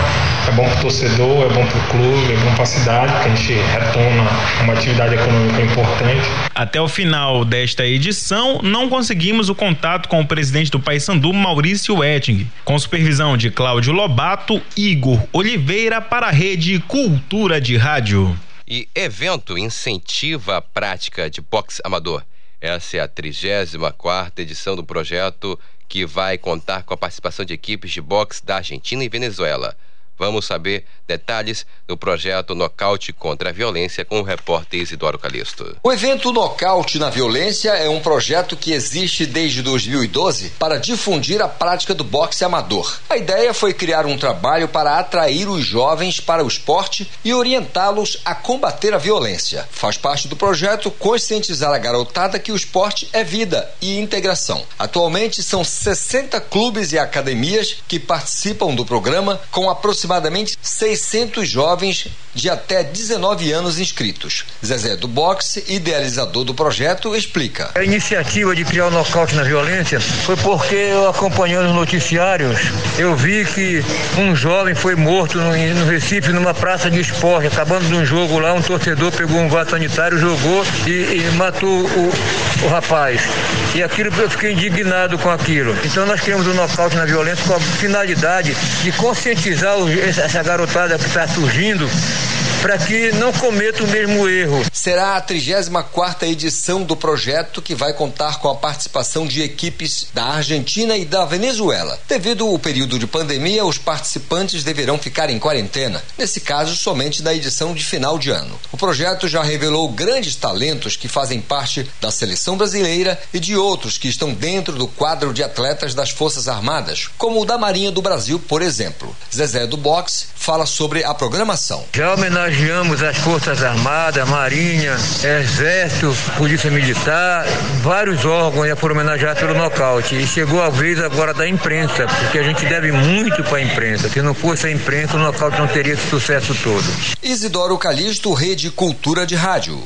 É bom para o torcedor, é bom para o clube, é bom para a cidade, porque a gente retoma uma atividade econômica importante. Até o final desta edição, não conseguimos o contato com o presidente do Paysandu, Maurício Etting, com supervisão de Cláudio Lobato, Igor Oliveira para a Rede Cultura de Rádio. E evento incentiva a prática de boxe amador. Essa é a 34 edição do projeto que vai contar com a participação de equipes de boxe da Argentina e Venezuela. Vamos saber detalhes do projeto Nocaute contra a Violência com o repórter Isidoro Calixto. O evento Nocaute na Violência é um projeto que existe desde 2012 para difundir a prática do boxe amador. A ideia foi criar um trabalho para atrair os jovens para o esporte e orientá-los a combater a violência. Faz parte do projeto conscientizar a garotada que o esporte é vida e integração. Atualmente são 60 clubes e academias que participam do programa com aproximadamente aproximadamente 600 jovens de até 19 anos inscritos. Zezé do Boxe, idealizador do projeto, explica. A iniciativa de criar o nocaute na violência foi porque eu acompanhando os noticiários, eu vi que um jovem foi morto no, no Recife numa praça de esporte, acabando de um jogo lá, um torcedor pegou um vaso sanitário, jogou e, e matou o, o rapaz. E aquilo eu fiquei indignado com aquilo. Então nós criamos o nocaute na violência com a finalidade de conscientizar essa garotada que está surgindo para que não cometa o mesmo erro. Será a 34 edição do projeto que vai contar com a participação de equipes da Argentina e da Venezuela. Devido ao período de pandemia, os participantes deverão ficar em quarentena, nesse caso somente na edição de final de ano. O projeto já revelou grandes talentos que fazem parte da seleção brasileira e de outros que estão dentro do quadro de atletas das Forças Armadas, como o da Marinha do Brasil, por exemplo. Zezé do Boxe fala sobre a programação. Já homenageamos as Forças Armadas, Marinha, Exército, Polícia Militar, vários órgãos já foram homenageados pelo nocaute. E chegou a vez agora da imprensa, porque a gente deve muito para a imprensa. Se não fosse a imprensa, o nocaute não teria esse sucesso todo. Isidoro Calixto, Rede Cultura de Rádio.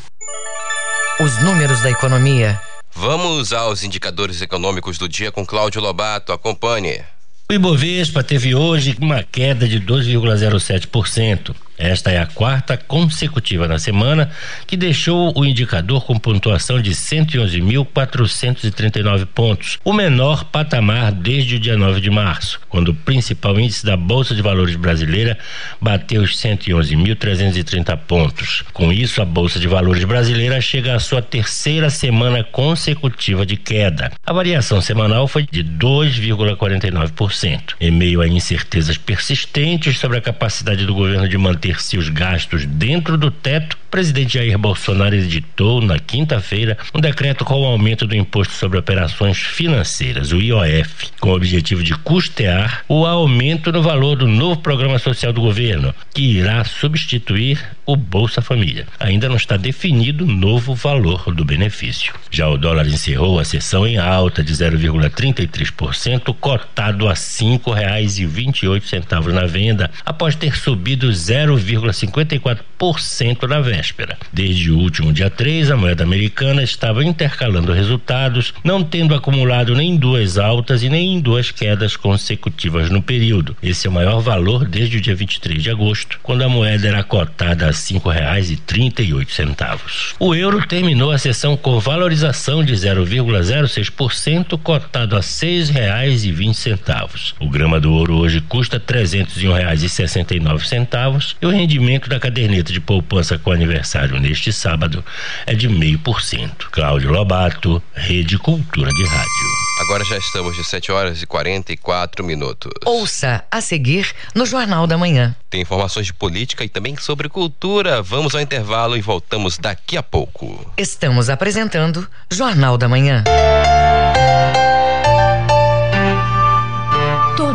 Os números da economia. Vamos aos indicadores econômicos do dia com Cláudio Lobato. Acompanhe. O Ibovespa teve hoje uma queda de 2,07%. Esta é a quarta consecutiva na semana que deixou o indicador com pontuação de 111.439 pontos, o menor patamar desde o dia 9 de março, quando o principal índice da Bolsa de Valores brasileira bateu os 111.330 pontos. Com isso, a Bolsa de Valores brasileira chega à sua terceira semana consecutiva de queda. A variação semanal foi de 2,49%. Em meio a incertezas persistentes sobre a capacidade do governo de manter manter seus gastos dentro do teto, o presidente Jair Bolsonaro editou na quinta-feira um decreto com o aumento do imposto sobre operações financeiras, o IOF, com o objetivo de custear o aumento no valor do novo programa social do governo, que irá substituir o Bolsa Família. Ainda não está definido o novo valor do benefício. Já o dólar encerrou a sessão em alta de 0,33%, cotado a oito centavos na venda, após ter subido 0,54% na véspera. Desde o último dia 3, a moeda americana estava intercalando resultados, não tendo acumulado nem duas altas e nem duas quedas consecutivas no período. Esse é o maior valor desde o dia 23 de agosto, quando a moeda era cotada a oito centavos. O euro terminou a sessão com valorização de 0,06%, cotado a vinte centavos. O grama do ouro hoje custa um reais e sessenta e o rendimento da caderneta de poupança com aniversário neste sábado é de meio por cento. Cláudio Lobato, Rede Cultura de Rádio. Agora já estamos de 7 horas e 44 minutos. Ouça a seguir no Jornal da Manhã. Tem informações de política e também sobre cultura. Vamos ao intervalo e voltamos daqui a pouco. Estamos apresentando Jornal da Manhã.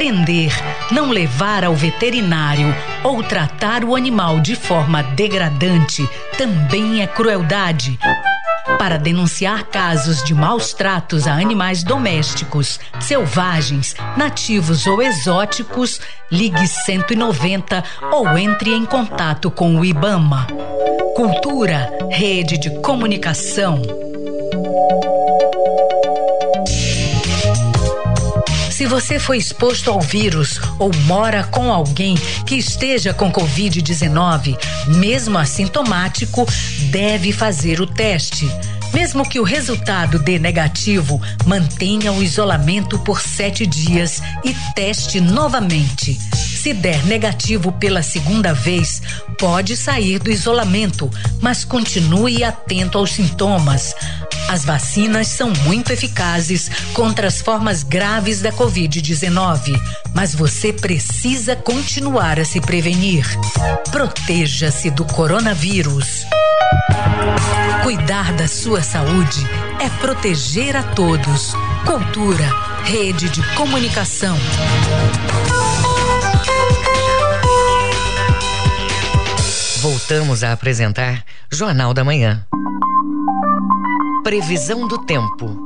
Prender, não levar ao veterinário ou tratar o animal de forma degradante também é crueldade. Para denunciar casos de maus tratos a animais domésticos, selvagens, nativos ou exóticos, ligue 190 ou entre em contato com o IBAMA. Cultura, rede de comunicação. Se você foi exposto ao vírus ou mora com alguém que esteja com Covid-19, mesmo assintomático, deve fazer o teste. Mesmo que o resultado dê negativo, mantenha o isolamento por sete dias e teste novamente. Se der negativo pela segunda vez, pode sair do isolamento, mas continue atento aos sintomas. As vacinas são muito eficazes contra as formas graves da Covid-19, mas você precisa continuar a se prevenir. Proteja-se do coronavírus. Cuidar da sua saúde é proteger a todos. Cultura, rede de comunicação. Voltamos a apresentar Jornal da Manhã. Previsão do tempo.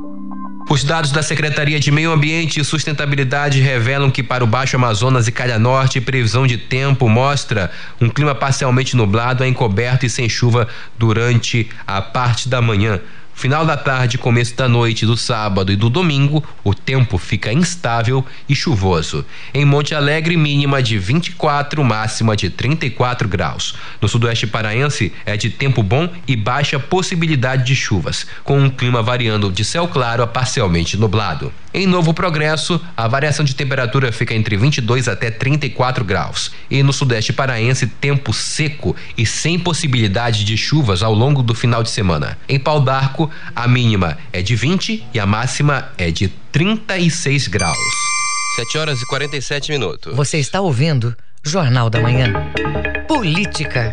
Os dados da Secretaria de Meio Ambiente e Sustentabilidade revelam que para o Baixo Amazonas e Calha Norte, previsão de tempo mostra um clima parcialmente nublado, encoberto e sem chuva durante a parte da manhã. Final da tarde, começo da noite do sábado e do domingo, o tempo fica instável e chuvoso. Em Monte Alegre, mínima de 24, máxima de 34 graus. No sudoeste paraense, é de tempo bom e baixa possibilidade de chuvas, com um clima variando de céu claro a parcialmente nublado. Em Novo Progresso, a variação de temperatura fica entre 22 até 34 graus. E no sudeste paraense, tempo seco e sem possibilidade de chuvas ao longo do final de semana. Em Pau d'Arco, a mínima é de 20 e a máxima é de 36 graus. 7 horas e 47 minutos. Você está ouvindo Jornal da Manhã. Política.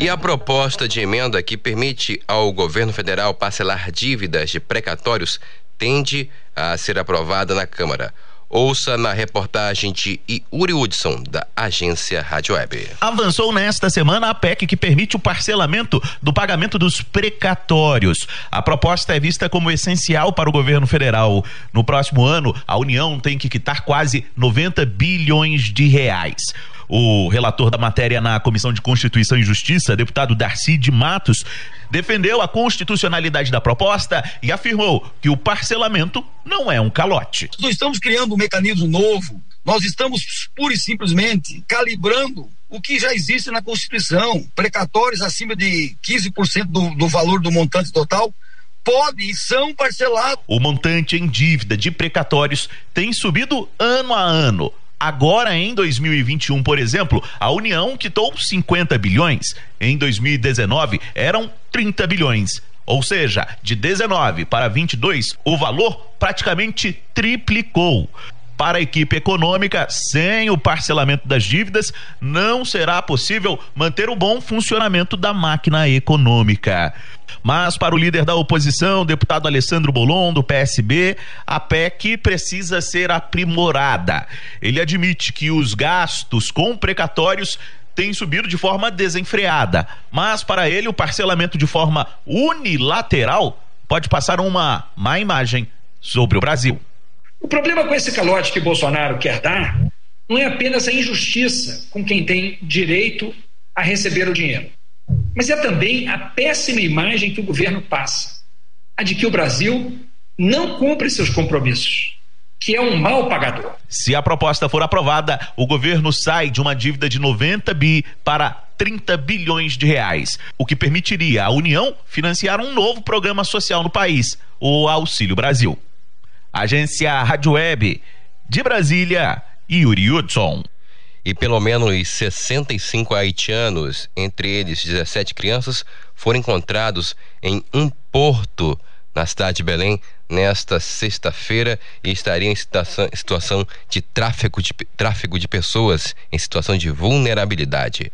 E a proposta de emenda que permite ao governo federal parcelar dívidas de precatórios tende a ser aprovada na Câmara. Ouça na reportagem de Yuri Hudson, da agência Rádio Web. Avançou nesta semana a PEC que permite o parcelamento do pagamento dos precatórios. A proposta é vista como essencial para o governo federal. No próximo ano, a União tem que quitar quase 90 bilhões de reais. O relator da matéria na Comissão de Constituição e Justiça, deputado Darcy de Matos, defendeu a constitucionalidade da proposta e afirmou que o parcelamento não é um calote. Nós estamos criando um mecanismo novo, nós estamos pura e simplesmente calibrando o que já existe na Constituição, precatórios acima de 15% do, do valor do montante total pode e são parcelados. O montante em dívida de precatórios tem subido ano a ano. Agora, em 2021, por exemplo, a União quitou 50 bilhões. Em 2019, eram 30 bilhões. Ou seja, de 19 para 22, o valor praticamente triplicou. Para a equipe econômica, sem o parcelamento das dívidas, não será possível manter o bom funcionamento da máquina econômica. Mas para o líder da oposição, deputado Alessandro Bolon, do PSB, a PEC precisa ser aprimorada. Ele admite que os gastos com precatórios têm subido de forma desenfreada, mas para ele o parcelamento de forma unilateral pode passar uma má imagem sobre o Brasil. O problema com esse calote que Bolsonaro quer dar não é apenas a injustiça com quem tem direito a receber o dinheiro, mas é também a péssima imagem que o governo passa, a de que o Brasil não cumpre seus compromissos, que é um mal pagador. Se a proposta for aprovada, o governo sai de uma dívida de 90 bi para 30 bilhões de reais, o que permitiria à União financiar um novo programa social no país, o Auxílio Brasil. Agência Rádio Web de Brasília, Yuri Hudson. E pelo menos 65 haitianos, entre eles 17 crianças, foram encontrados em um porto na cidade de Belém nesta sexta-feira e estariam em situação, de, tráfico de tráfego de pessoas em situação de vulnerabilidade.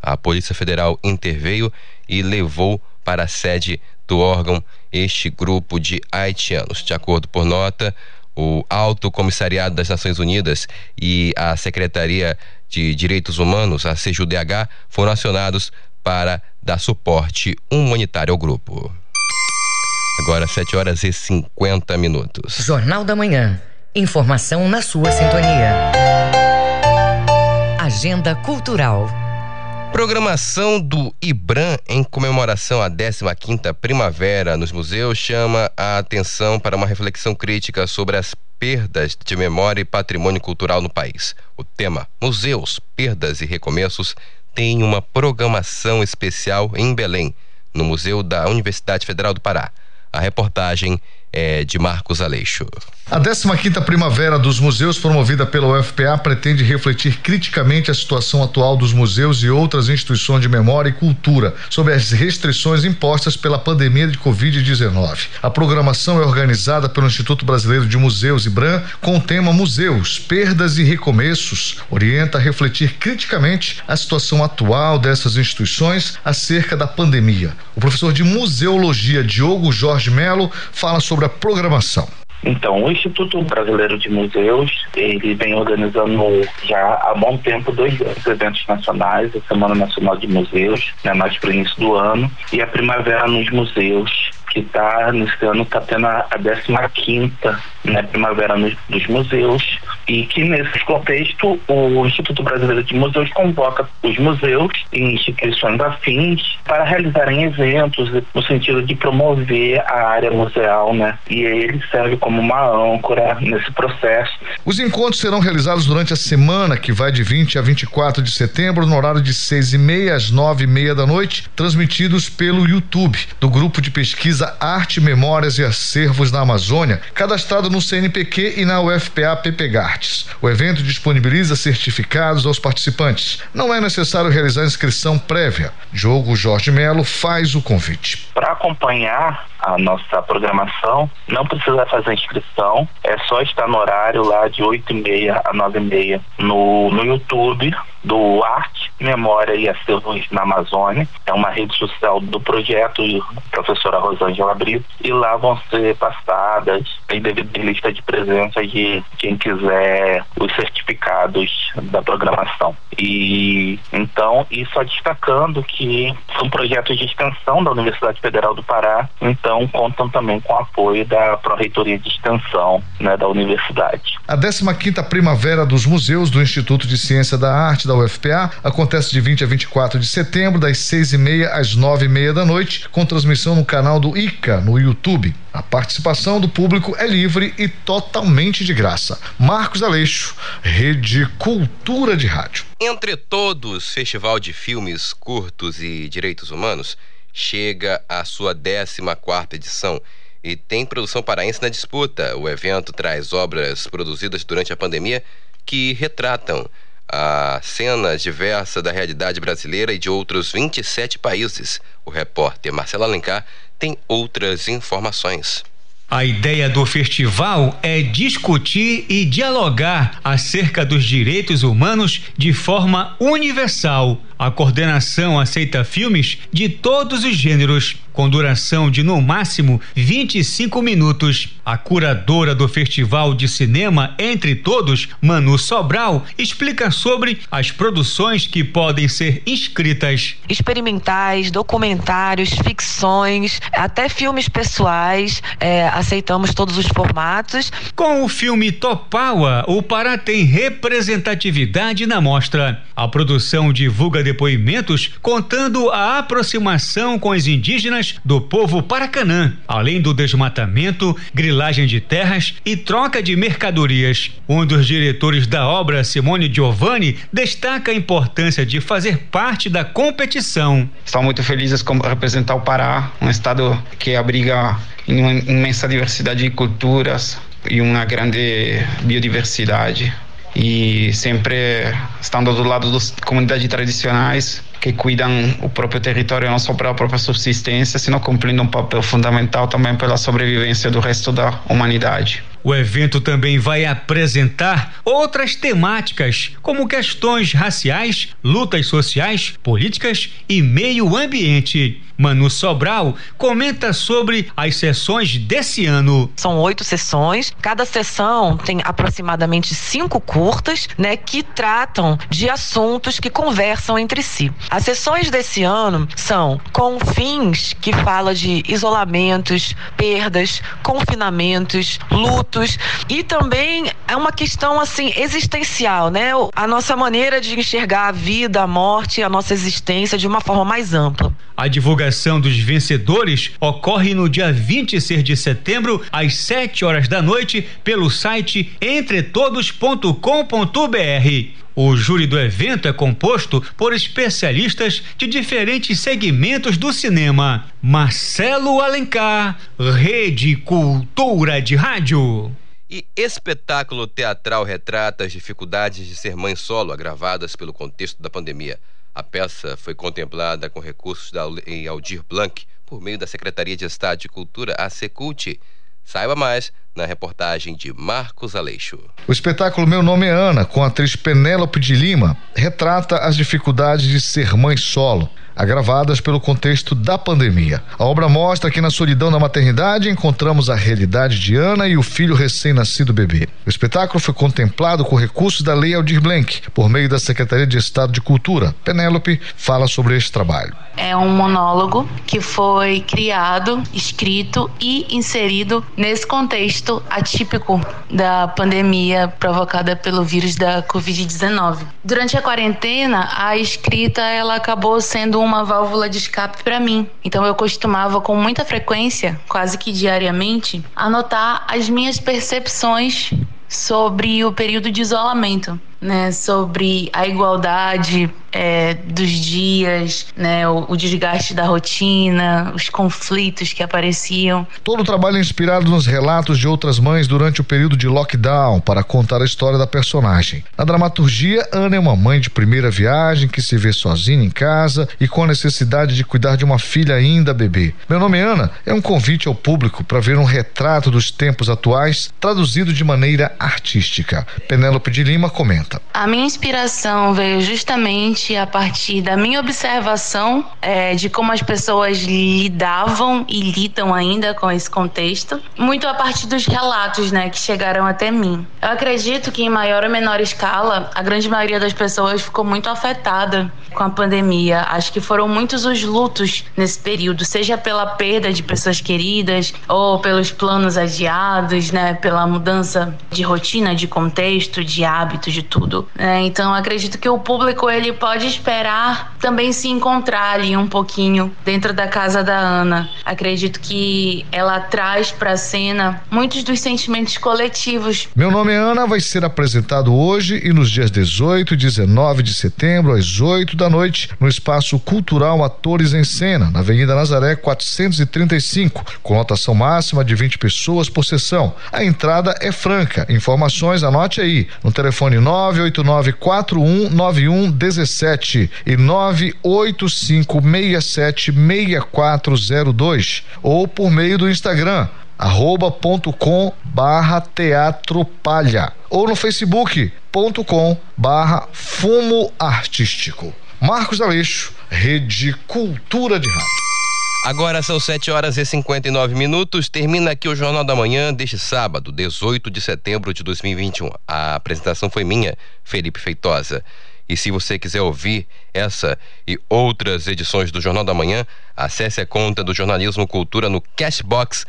A Polícia Federal interveio e levou para a sede do órgão este grupo de haitianos. De acordo por nota, o Alto Comissariado das Nações Unidas e a Secretaria de Direitos Humanos, a CJUDH, foram acionados para dar suporte humanitário ao grupo. Agora 7 horas e 50 minutos. Jornal da Manhã. Informação na sua sintonia. Agenda Cultural. Programação do IBRAM em comemoração à 15ª Primavera nos museus chama a atenção para uma reflexão crítica sobre as perdas de memória e patrimônio cultural no país. O tema Museus, Perdas e Recomeços tem uma programação especial em Belém, no Museu da Universidade Federal do Pará. A reportagem é de Marcos Aleixo. A 15ª Primavera dos Museus, promovida pela UFPA, pretende refletir criticamente a situação atual dos museus e outras instituições de memória e cultura sobre as restrições impostas pela pandemia de Covid-19. A programação é organizada pelo Instituto Brasileiro de Museus IBRAM com o tema Museus, Perdas e Recomeços. Orienta a refletir criticamente a situação atual dessas instituições acerca da pandemia. O professor de Museologia Diogo Jorge Melo fala sobre a programação. Então, o Instituto Brasileiro de Museus, ele vem organizando já há bom tempo dois eventos nacionais, a Semana Nacional de Museus, né, mais para o início do ano, e a Primavera nos Museus, que está nesse ano está tendo a 15 né, primavera nos, dos museus e que nesse contexto o Instituto Brasileiro de Museus convoca os museus e instituições afins para realizarem eventos no sentido de promover a área museal, né? E ele serve como uma âncora nesse processo. Os encontros serão realizados durante a semana que vai de 20 a 24 de setembro no horário de seis e meia às nove e meia da noite, transmitidos pelo YouTube do grupo de pesquisa pesquisa Arte, Memórias e Acervos na Amazônia, cadastrado no CNPq e na UFPA PPGartes. O evento disponibiliza certificados aos participantes. Não é necessário realizar inscrição prévia. Diogo Jorge Melo faz o convite. Para acompanhar a nossa programação, não precisa fazer inscrição, é só estar no horário lá de 8h30 a 9h30 no, no YouTube do Arte, Memória e Acervos na Amazônia. É uma rede social do projeto professora Rosângela Brito e lá vão ser passadas em devida lista de presença de quem quiser os certificados da programação. E então, e só destacando que são projetos de extensão da Universidade Federal do Pará, então contam também com o apoio da Pró-Reitoria de Extensão né, da Universidade. A 15ª Primavera dos Museus do Instituto de Ciência da Arte da UFPA acontece de 20 a 24 de setembro, das seis e meia às nove e meia da noite, com transmissão no canal do ICA no YouTube. A participação do público é livre e totalmente de graça. Marcos Aleixo, Rede Cultura de Rádio. Entre todos, Festival de Filmes Curtos e Direitos Humanos chega à sua 14 quarta edição e tem produção paraense na disputa. O evento traz obras produzidas durante a pandemia que retratam a cena diversa da realidade brasileira e de outros 27 países. O repórter Marcelo Alencar tem outras informações. A ideia do festival é discutir e dialogar acerca dos direitos humanos de forma universal. A coordenação aceita filmes de todos os gêneros, com duração de no máximo 25 minutos. A curadora do Festival de Cinema Entre Todos, Manu Sobral, explica sobre as produções que podem ser inscritas. Experimentais, documentários, ficções, até filmes pessoais, é, aceitamos todos os formatos. Com o filme Topawa, o Pará tem representatividade na mostra. A produção divulga depoimentos contando a aproximação com os indígenas do povo Paracanã, além do desmatamento, grilagem de terras e troca de mercadorias. Um dos diretores da obra, Simone Giovanni, destaca a importância de fazer parte da competição. Estamos muito felizes com representar o Pará, um estado que abriga uma imensa diversidade de culturas e uma grande biodiversidade e sempre estando do lado das comunidades tradicionais que cuidam o próprio território não só para a própria subsistência, sino cumprindo um papel fundamental também pela sobrevivência do resto da humanidade. O evento também vai apresentar outras temáticas, como questões raciais, lutas sociais, políticas e meio ambiente. Manu Sobral comenta sobre as sessões desse ano. São oito sessões, cada sessão tem aproximadamente cinco curtas, né, que tratam de assuntos que conversam entre si. As sessões desse ano são com fins que fala de isolamentos, perdas, confinamentos, lutos e também é uma questão assim existencial, né? A nossa maneira de enxergar a vida, a morte, a nossa existência de uma forma mais ampla. A divulgação dos vencedores ocorre no dia 26 de setembro, às 7 horas da noite, pelo site entretodos.com.br. O júri do evento é composto por especialistas de diferentes segmentos do cinema. Marcelo Alencar, Rede Cultura de Rádio. E espetáculo teatral retrata as dificuldades de ser mãe solo agravadas pelo contexto da pandemia. A peça foi contemplada com recursos da Aldir Blanc por meio da Secretaria de Estado de Cultura, a Secult. Saiba mais na reportagem de Marcos Aleixo. O espetáculo Meu Nome é Ana, com a atriz Penélope de Lima, retrata as dificuldades de ser mãe solo agravadas pelo contexto da pandemia. A obra mostra que na solidão da maternidade encontramos a realidade de Ana e o filho recém-nascido bebê. O espetáculo foi contemplado com recursos da Lei Aldir Blanc, por meio da Secretaria de Estado de Cultura. Penélope fala sobre este trabalho. É um monólogo que foi criado, escrito e inserido nesse contexto atípico da pandemia provocada pelo vírus da Covid-19. Durante a quarentena, a escrita ela acabou sendo um uma válvula de escape para mim. Então eu costumava com muita frequência, quase que diariamente, anotar as minhas percepções sobre o período de isolamento, né? Sobre a igualdade é, dos dias, né, o, o, desgaste da rotina, os conflitos que apareciam. Todo o trabalho é inspirado nos relatos de outras mães durante o período de lockdown para contar a história da personagem. Na dramaturgia, Ana é uma mãe de primeira viagem que se vê sozinha em casa e com a necessidade de cuidar de uma filha ainda bebê. Meu nome é Ana é um convite ao público para ver um retrato dos tempos atuais traduzido de maneira artística. Penélope de Lima comenta. A minha inspiração veio justamente a partir da minha observação é, de como as pessoas lidavam e lidam ainda com esse contexto, muito a partir dos relatos, né, que chegaram até mim. Eu acredito que em maior ou menor escala, a grande maioria das pessoas ficou muito afetada com a pandemia. Acho que foram muitos os lutos nesse período, seja pela perda de pessoas queridas ou pelos planos adiados, né, pela mudança de rotina, de contexto, de hábito, de tudo. É, então, acredito que o público ele pode esperar também se encontrar ali um pouquinho dentro da casa da Ana. Acredito que ela traz para a cena muitos dos sentimentos coletivos. Meu nome é Ana, vai ser apresentado hoje e nos dias 18 e 19 de setembro, às 8 da noite, no Espaço Cultural Atores em Cena, na Avenida Nazaré 435, com lotação máxima de 20 pessoas por sessão. A entrada é franca. Informações, anote aí, no telefone 989 419117 sete e nove oito cinco meia sete meia quatro zero dois ou por meio do Instagram arroba ponto com barra teatro palha ou no facebook ponto com barra fumo artístico. Marcos Aleixo Rede Cultura de Rádio Agora são 7 horas e 59 minutos. Termina aqui o Jornal da Manhã deste sábado, 18 de setembro de 2021. A apresentação foi minha, Felipe Feitosa. E se você quiser ouvir essa e outras edições do Jornal da Manhã, acesse a conta do Jornalismo Cultura no cashbox.fm.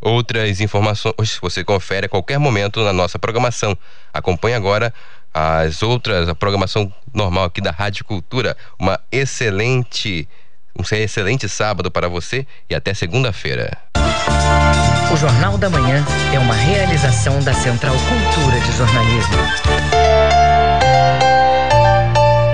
Outras informações você confere a qualquer momento na nossa programação. Acompanhe agora as outras, a programação normal aqui da Rádio Cultura. Uma excelente, um excelente sábado para você e até segunda-feira. O Jornal da Manhã é uma realização da Central Cultura de Jornalismo.